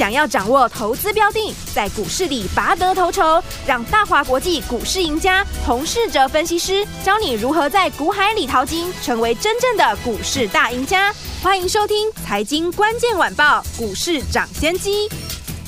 想要掌握投资标的，在股市里拔得头筹，让大华国际股市赢家洪世哲分析师教你如何在股海里淘金，成为真正的股市大赢家。欢迎收听《财经关键晚报》股市涨先机。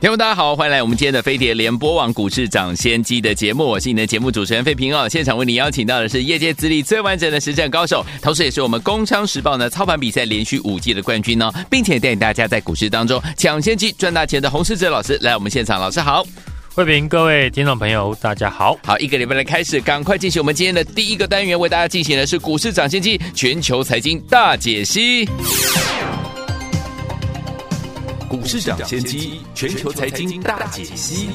听众大家好，欢迎来我们今天的飞碟联播网股市涨先机的节目，我是你的节目主持人费平哦。现场为你邀请到的是业界资历最完整的实战高手，同时也是我们工商时报呢操盘比赛连续五季的冠军呢，并且带领大家在股市当中抢先机赚大钱的洪世哲老师来我们现场，老师好，费平，各位听众朋友大家好，好，一个礼拜的开始，赶快进行我们今天的第一个单元，为大家进行的是股市涨先机全球财经大解析。股市涨先机，全球财经大解析。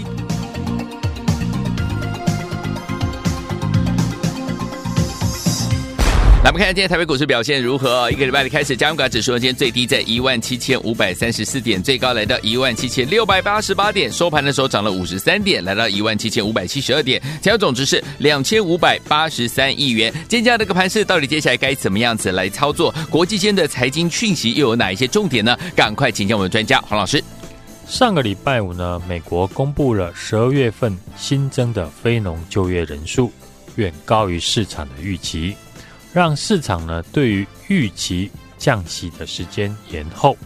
来，我们看看今天台北股市表现如何？一个礼拜的开始，加权指数今天最低在一万七千五百三十四点，最高来到一万七千六百八十八点，收盘的时候涨了五十三点，来到一万七千五百七十二点，成交总值是两千五百八十三亿元。今天这样的一个盘势，到底接下来该怎么样子来操作？国际间的财经讯息又有哪一些重点呢？赶快请教我们的专家黄老师。上个礼拜五呢，美国公布了十二月份新增的非农就业人数，远高于市场的预期。让市场呢对于预期降息的时间延后，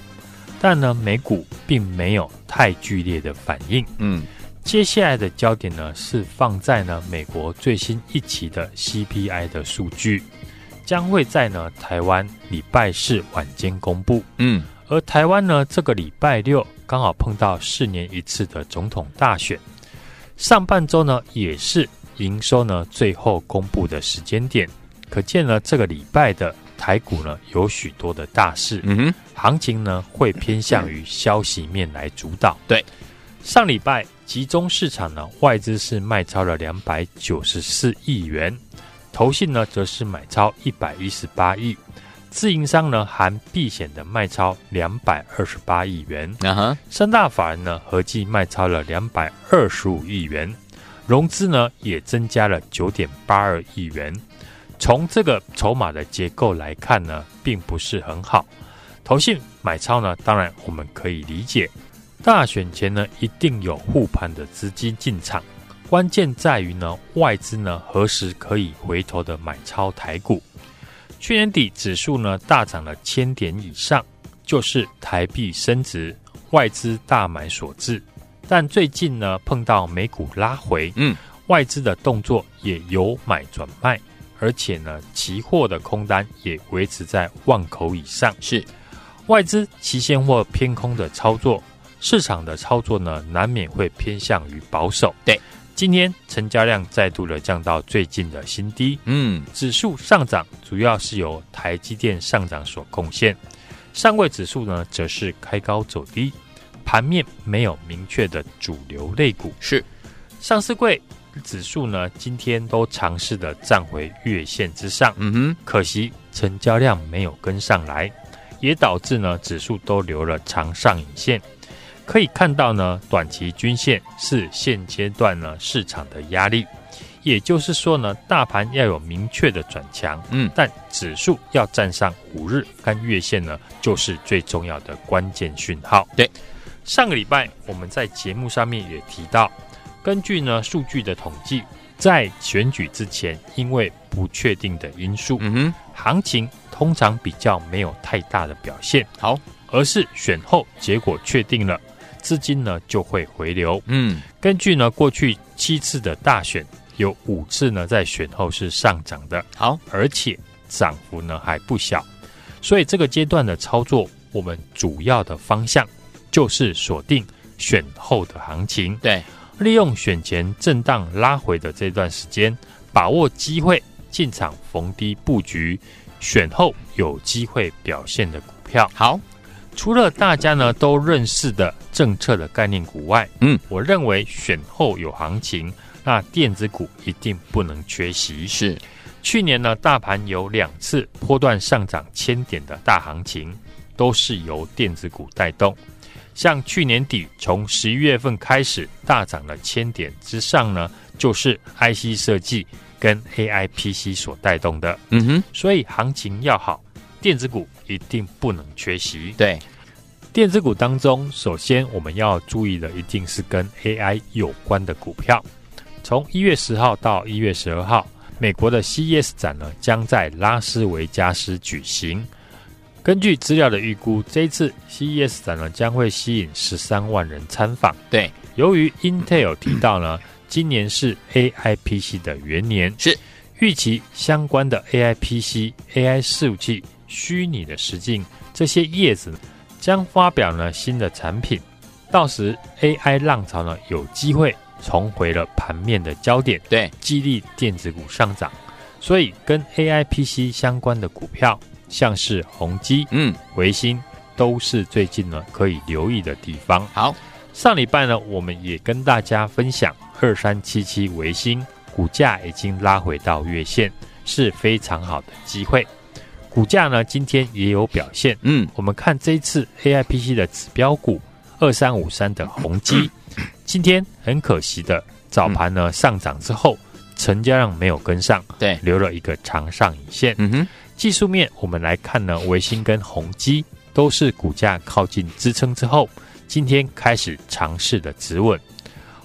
但呢美股并没有太剧烈的反应。嗯，接下来的焦点呢是放在呢美国最新一期的 CPI 的数据，将会在呢台湾礼拜四晚间公布。嗯，而台湾呢这个礼拜六刚好碰到四年一次的总统大选，上半周呢也是营收呢最后公布的时间点。可见呢，这个礼拜的台股呢有许多的大事，嗯哼，行情呢会偏向于消息面来主导。对，上礼拜集中市场呢外资是卖超了两百九十四亿元，投信呢则是买超一百一十八亿，自营商呢含避险的卖超两百二十八亿元，啊哈，三大法人呢合计卖超了两百二十五亿元，融资呢也增加了九点八二亿元。从这个筹码的结构来看呢，并不是很好。投信买超呢，当然我们可以理解。大选前呢，一定有护盘的资金进场，关键在于呢，外资呢何时可以回头的买超台股。去年底指数呢大涨了千点以上，就是台币升值、外资大买所致。但最近呢碰到美股拉回，嗯，外资的动作也由买转卖。而且呢，期货的空单也维持在万口以上。是外资期现货偏空的操作，市场的操作呢，难免会偏向于保守。对，今天成交量再度的降到最近的新低。嗯，指数上涨主要是由台积电上涨所贡献，上柜指数呢则是开高走低，盘面没有明确的主流类股。是上市柜。指数呢，今天都尝试的站回月线之上，嗯哼，可惜成交量没有跟上来，也导致呢指数都留了长上影线。可以看到呢，短期均线是现阶段呢市场的压力，也就是说呢，大盘要有明确的转强，嗯，但指数要站上五日跟月线呢，就是最重要的关键讯号。对，上个礼拜我们在节目上面也提到。根据呢数据的统计，在选举之前，因为不确定的因素，嗯哼，行情通常比较没有太大的表现。好，而是选后结果确定了，资金呢就会回流。嗯，根据呢过去七次的大选，有五次呢在选后是上涨的。好，而且涨幅呢还不小。所以这个阶段的操作，我们主要的方向就是锁定选后的行情。对。利用选前震荡拉回的这段时间，把握机会进场逢低布局，选后有机会表现的股票。好，除了大家呢都认识的政策的概念股外，嗯，我认为选后有行情，那电子股一定不能缺席。是，去年呢，大盘有两次波段上涨千点的大行情，都是由电子股带动。像去年底从十一月份开始大涨了千点之上呢，就是 IC 设计跟 AI PC 所带动的。嗯哼，所以行情要好，电子股一定不能缺席。对，电子股当中，首先我们要注意的一定是跟 AI 有关的股票。从一月十号到一月十二号，美国的 CES 展呢将在拉斯维加斯举行。根据资料的预估，这一次 CES 展呢将会吸引十三万人参访。对，由于 Intel 提到呢，今年是 AI PC 的元年，是预期相关的 AI PC、AI 伺服器、虚拟的实境这些叶子将发表呢新的产品，到时 AI 浪潮呢有机会重回了盘面的焦点，对，激励电子股上涨。所以跟 AI PC 相关的股票。像是宏基、嗯，维星，都是最近呢可以留意的地方。好，上礼拜呢，我们也跟大家分享二三七七维新股价已经拉回到月线，是非常好的机会。股价呢今天也有表现。嗯，我们看这一次 AIPC 的指标股二三五三的宏基，今天很可惜的早盘呢上涨之后，成交量没有跟上，对，留了一个长上影线。嗯哼。技术面，我们来看呢，维新跟宏基都是股价靠近支撑之后，今天开始尝试的止稳。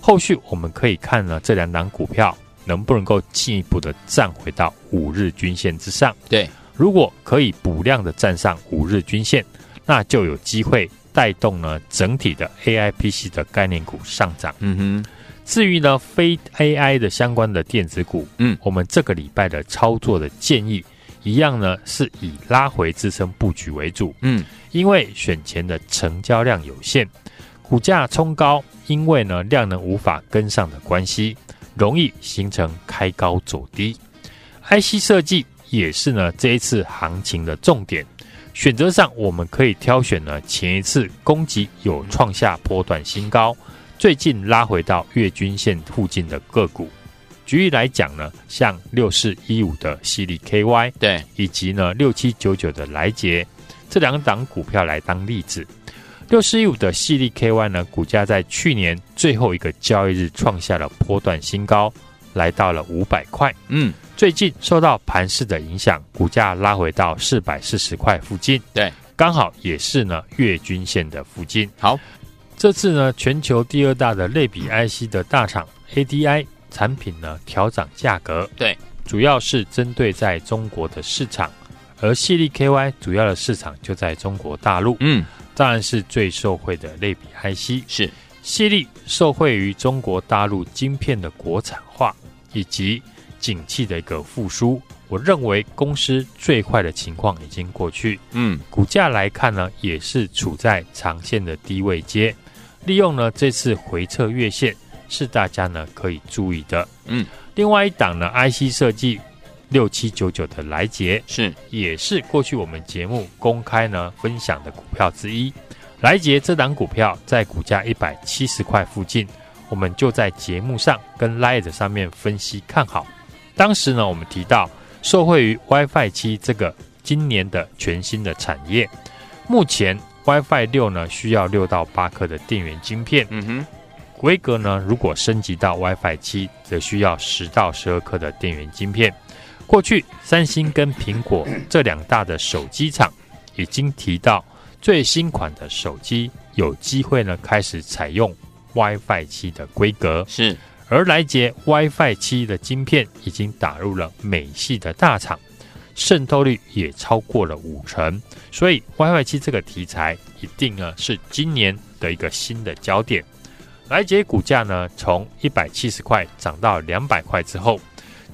后续我们可以看呢，这两档股票能不能够进一步的站回到五日均线之上。对，如果可以补量的站上五日均线，那就有机会带动呢整体的 AIPC 的概念股上涨。嗯哼，至于呢非 AI 的相关的电子股，嗯，我们这个礼拜的操作的建议。一样呢，是以拉回支撑布局为主。嗯，因为选前的成交量有限，股价冲高，因为呢量能无法跟上的关系，容易形成开高走低。IC 设计也是呢这一次行情的重点。选择上，我们可以挑选呢前一次攻击有创下波段新高，最近拉回到月均线附近的个股。举例来讲呢，像六四一五的犀利 KY，对，以及呢六七九九的来捷这两档股票来当例子。六四一五的犀利 KY 呢，股价在去年最后一个交易日创下了波段新高，来到了五百块。嗯，最近受到盘势的影响，股价拉回到四百四十块附近。对，刚好也是呢月均线的附近。好，这次呢全球第二大的类比 IC 的大厂 ADI。产品呢调涨价格，对，主要是针对在中国的市场，而矽力 KY 主要的市场就在中国大陆，嗯，当然是最受惠的类比 IC，是。矽力受惠于中国大陆晶片的国产化以及景气的一个复苏，我认为公司最坏的情况已经过去，嗯，股价来看呢也是处在长线的低位阶，利用呢这次回撤月线。是大家呢可以注意的，嗯，另外一档呢，IC 设计六七九九的来杰是也是过去我们节目公开呢分享的股票之一。来杰这档股票在股价一百七十块附近，我们就在节目上跟 Light 上面分析看好。当时呢，我们提到受惠于 WiFi 七这个今年的全新的产业，目前 WiFi 六呢需要六到八颗的电源晶片，嗯哼。规格呢，如果升级到 WiFi 七，则需要十到十二颗的电源晶片。过去三星跟苹果这两大的手机厂已经提到，最新款的手机有机会呢开始采用 WiFi 七的规格。是，而来捷 WiFi 七的晶片已经打入了美系的大厂，渗透率也超过了五成。所以 WiFi 七这个题材一定呢是今年的一个新的焦点。来捷股价呢，从一百七十块涨到两百块之后，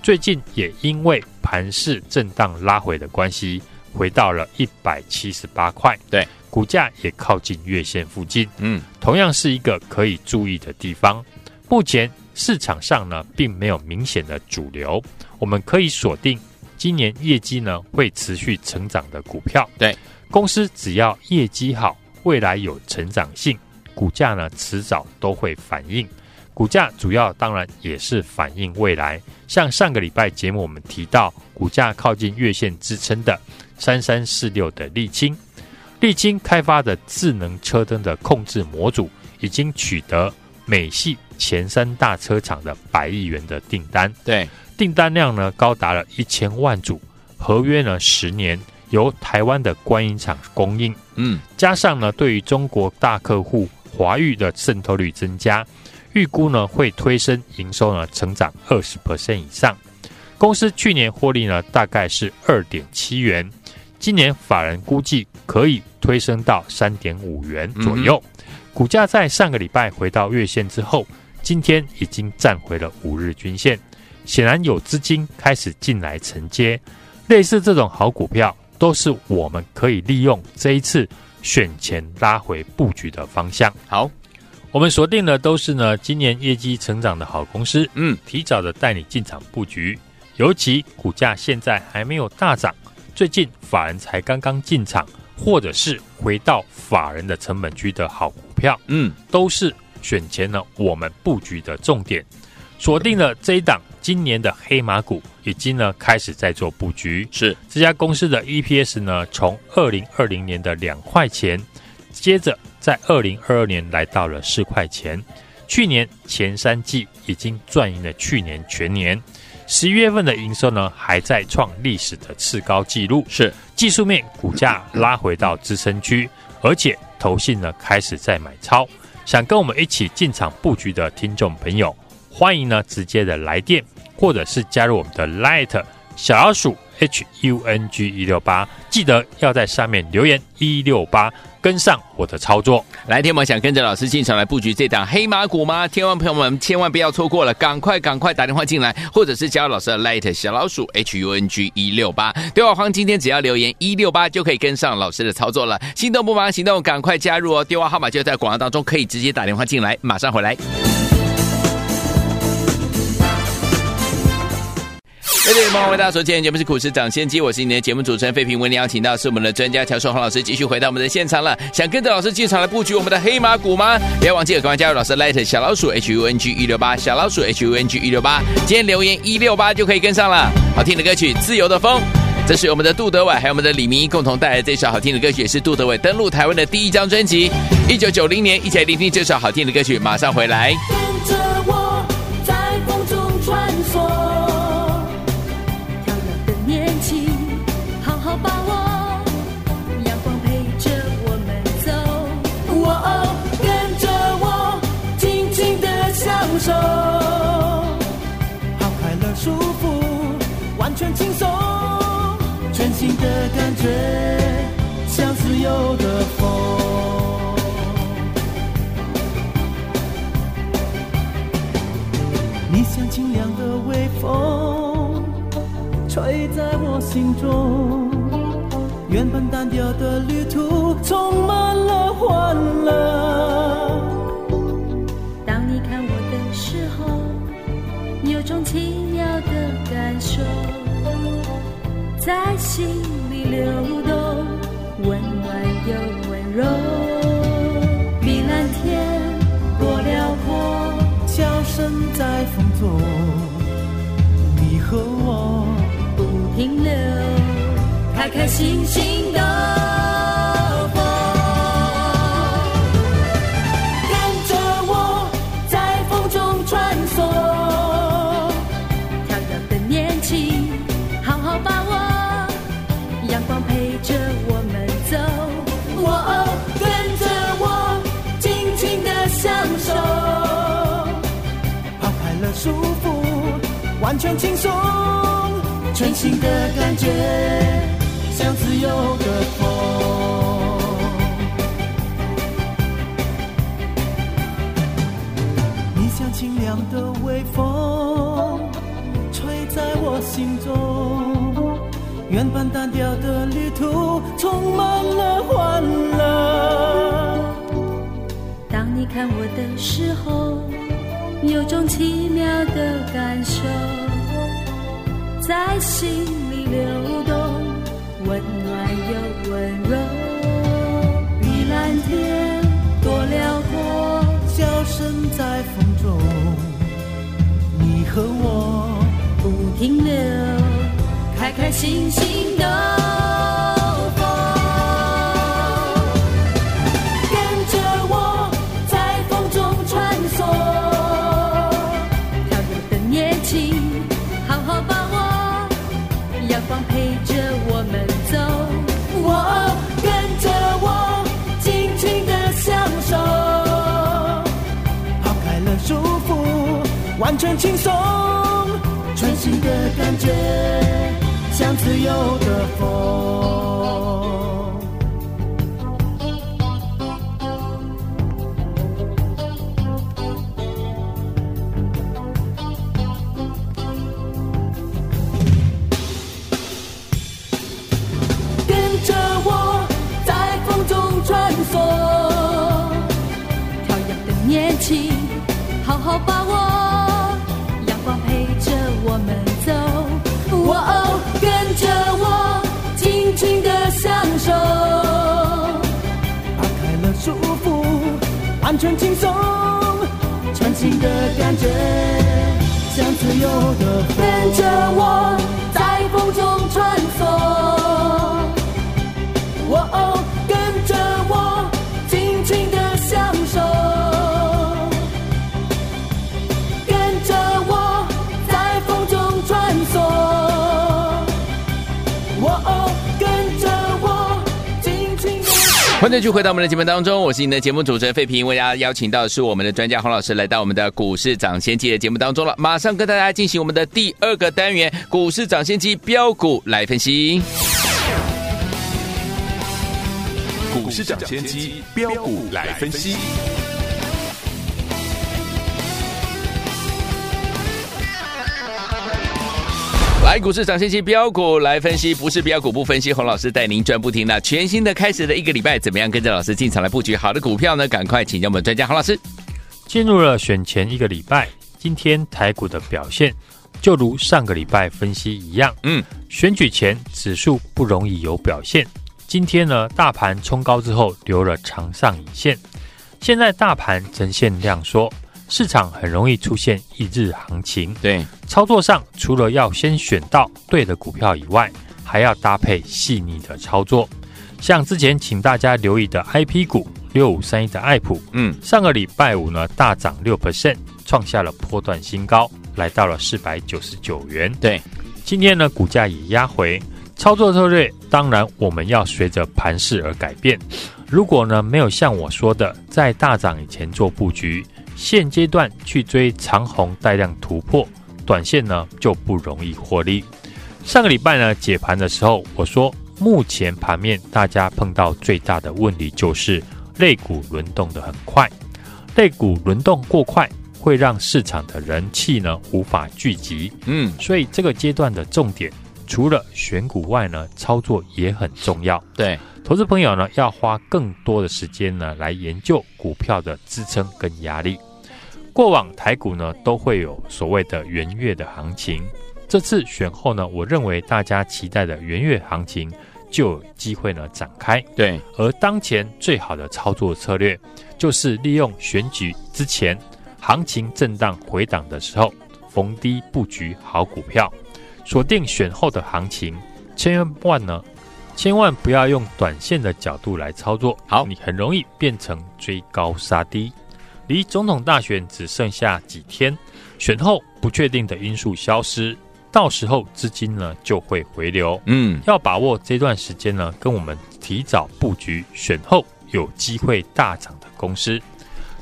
最近也因为盘势震荡拉回的关系，回到了一百七十八块。对，股价也靠近月线附近。嗯，同样是一个可以注意的地方。目前市场上呢，并没有明显的主流，我们可以锁定今年业绩呢会持续成长的股票。对，公司只要业绩好，未来有成长性。股价呢，迟早都会反应。股价主要当然也是反映未来。像上个礼拜节目我们提到，股价靠近月线支撑的三三四六的沥青，沥青开发的智能车灯的控制模组已经取得美系前三大车厂的百亿元的订单。对，订单量呢高达了一千万组，合约呢十年。由台湾的观音厂供应，嗯，加上呢，对于中国大客户华域的渗透率增加，预估呢会推升营收呢成长二十 percent 以上。公司去年获利呢大概是二点七元，今年法人估计可以推升到三点五元左右。嗯、股价在上个礼拜回到月线之后，今天已经站回了五日均线，显然有资金开始进来承接。类似这种好股票。都是我们可以利用这一次选前拉回布局的方向。好，我们锁定的都是呢今年业绩成长的好公司，嗯，提早的带你进场布局。尤其股价现在还没有大涨，最近法人才刚刚进场，或者是回到法人的成本区的好股票，嗯，都是选前呢我们布局的重点。锁定了这一档。今年的黑马股已经呢开始在做布局，是。这家公司的 EPS 呢从二零二零年的两块钱，接着在二零二二年来到了四块钱，去年前三季已经赚赢了去年全年，十一月份的营收呢还在创历史的次高纪录，是。技术面股价拉回到支撑区，而且投信呢开始在买超，想跟我们一起进场布局的听众朋友。欢迎呢，直接的来电，或者是加入我们的 Light 小老鼠 H U N G 一六八，记得要在上面留言一六八，跟上我的操作。来，天们想跟着老师进场来布局这档黑马股吗？天王朋友们千万不要错过了，赶快赶快打电话进来，或者是加入老师的 Light 小老鼠 H U N G 一六八。对话框今天只要留言一六八就可以跟上老师的操作了。心动不忙行动，赶快加入哦！电话号码就在广告当中，可以直接打电话进来，马上回来。各位朋友，为大家所见节目是股市涨先机，我是你的节目主持人费平。为您邀请到是我们的专家乔顺洪老师，继续回到我们的现场了。想跟着老师进场来布局我们的黑马股吗？不要忘记了，赶快加入老师 Light 小老鼠 H U N G 一六八小老鼠 H U N G 一六八，今天留言一六八就可以跟上了。好听的歌曲《自由的风》，这是我们的杜德伟还有我们的李明一共同带来这首好听的歌曲，也是杜德伟登陆台湾的第一张专辑。一九九零年，一起来聆听这首好听的歌曲，马上回来。觉，像自由的风。你像清凉的微风，吹在我心中。原本单调的旅途，充满了欢乐。当你看我的时候，有种奇妙的感受。在心停留开开心心的活跟着我在风中穿梭跳动的年轻好好把握阳光陪着我们走跟着我尽情的享受抛开了束缚完全轻松。全新的感觉，像自由的风。你像清凉的微风，吹在我心中。原本单调的旅途，充满了欢乐。当你看我的时候，有种奇妙的感受。在心里流动，温暖又温柔。碧蓝天多辽阔，笑声在风中。你和我不停留，开开心心的。轻松，全新的感觉，像自由的风。跟着我在风中穿梭，跳跃的年轻，好好把握。哦，跟着我，尽情的享受，打开了束缚，完全轻松，全新的感觉，像自由的。跟着我，在风中穿梭。欢迎继续回到我们的节目当中，我是你的节目主持人费平，为大家邀请到的是我们的专家洪老师来到我们的股市涨先机的节目当中了。马上跟大家进行我们的第二个单元——股市涨先机标股来分析。股市涨先机标股来分析。来股市涨先机飙股来分析，不是标股不分析。洪老师带您赚不停的全新的开始的一个礼拜，怎么样跟着老师进场来布局好的股票呢？赶快请教我们专家洪老师。进入了选前一个礼拜，今天台股的表现就如上个礼拜分析一样，嗯，选举前指数不容易有表现。今天呢，大盘冲高之后留了长上影线，现在大盘呈现量缩。市场很容易出现一日行情，对，操作上除了要先选到对的股票以外，还要搭配细腻的操作。像之前请大家留意的 IP 股六五三一的爱普，嗯，上个礼拜五呢大涨六 percent，创下了波段新高，来到了四百九十九元。对，今天呢股价也压回，操作策略当然我们要随着盘势而改变。如果呢没有像我说的在大涨以前做布局。现阶段去追长虹带量突破，短线呢就不容易获利。上个礼拜呢解盘的时候，我说目前盘面大家碰到最大的问题就是类股轮动的很快，类股轮动过快会让市场的人气呢无法聚集。嗯，所以这个阶段的重点除了选股外呢，操作也很重要。对。投资朋友呢，要花更多的时间呢，来研究股票的支撑跟压力。过往台股呢，都会有所谓的元月的行情。这次选后呢，我认为大家期待的元月行情就有机会呢展开。对，而当前最好的操作策略，就是利用选举之前行情震荡回档的时候，逢低布局好股票，锁定选后的行情。千万呢，千万不要用短线的角度来操作，好，你很容易变成追高杀低。离总统大选只剩下几天，选后不确定的因素消失，到时候资金呢就会回流。嗯，要把握这段时间呢，跟我们提早布局选后有机会大涨的公司。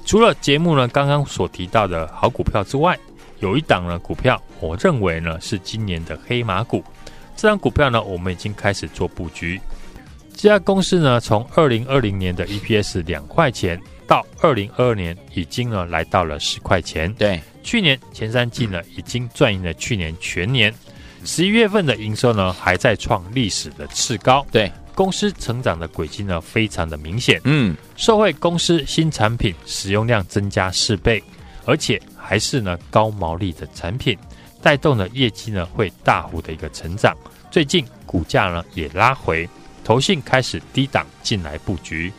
除了节目呢刚刚所提到的好股票之外，有一档呢股票，我认为呢是今年的黑马股。这张股票呢，我们已经开始做布局。这家公司呢，从二零二零年的 EPS 两块钱。到二零二二年，已经呢来到了十块钱。对，去年前三季呢，已经赚赢了去年全年。十一月份的营收呢，还在创历史的次高。对，公司成长的轨迹呢，非常的明显。嗯，受惠公司新产品使用量增加四倍，而且还是呢高毛利的产品，带动了业绩呢会大幅的一个成长。最近股价呢也拉回，投信开始低档进来布局。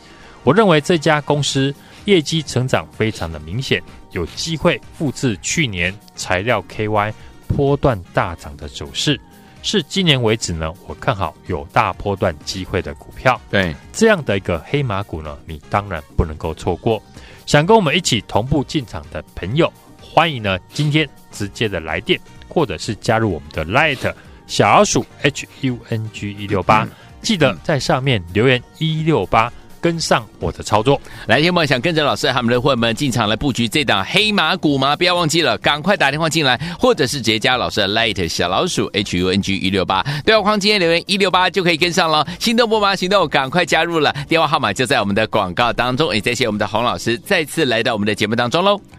我认为这家公司业绩成长非常的明显，有机会复制去年材料 KY 波段大涨的走势，是今年为止呢，我看好有大波段机会的股票。对，这样的一个黑马股呢，你当然不能够错过。想跟我们一起同步进场的朋友，欢迎呢今天直接的来电，或者是加入我们的 Light 小老鼠 H U N G 一六八，记得在上面留言一六八。跟上我的操作，来，听众们想跟着老师和我们的混们进场来布局这档黑马股吗？不要忘记了，赶快打电话进来，或者是直接加老师的 Light 小老鼠 H U N G 一六八，对话框今天留言一六八就可以跟上了。心动不吗？行动，赶快加入了，电话号码就在我们的广告当中。也谢谢我们的洪老师再次来到我们的节目当中喽。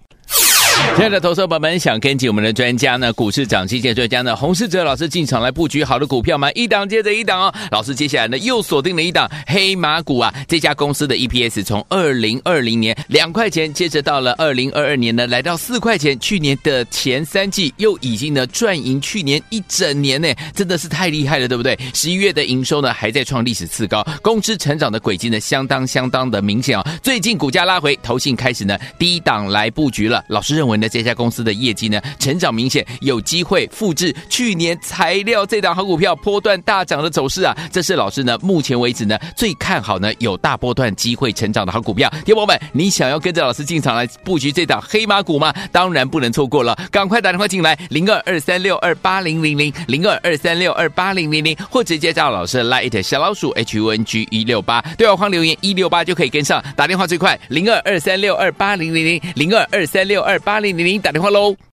亲爱的投资者朋友们，想跟紧我们的专家呢？股市涨基线专家呢？洪世哲老师进场来布局好的股票吗？一档接着一档哦。老师接下来呢又锁定了一档黑马股啊！这家公司的 EPS 从二零二零年两块钱，接着到了二零二二年呢来到四块钱。去年的前三季又已经呢赚赢去年一整年呢，真的是太厉害了，对不对？十一月的营收呢还在创历史次高，公司成长的轨迹呢相当相当的明显哦。最近股价拉回，投信开始呢低档来布局了。老师认为。那这家公司的业绩呢，成长明显，有机会复制去年材料这档好股票波段大涨的走势啊！这是老师呢目前为止呢最看好呢有大波段机会成长的好股票。听友们，你想要跟着老师进场来布局这档黑马股吗？当然不能错过了，赶快打电话进来零二二三六二八零零零零二二三六二八零零零，或直接加老师的 Light 小老鼠 H U N G 一六八对话框留言一六八就可以跟上，打电话最快零二二三六二八零零零零二二三六二八零。零零打电话喽。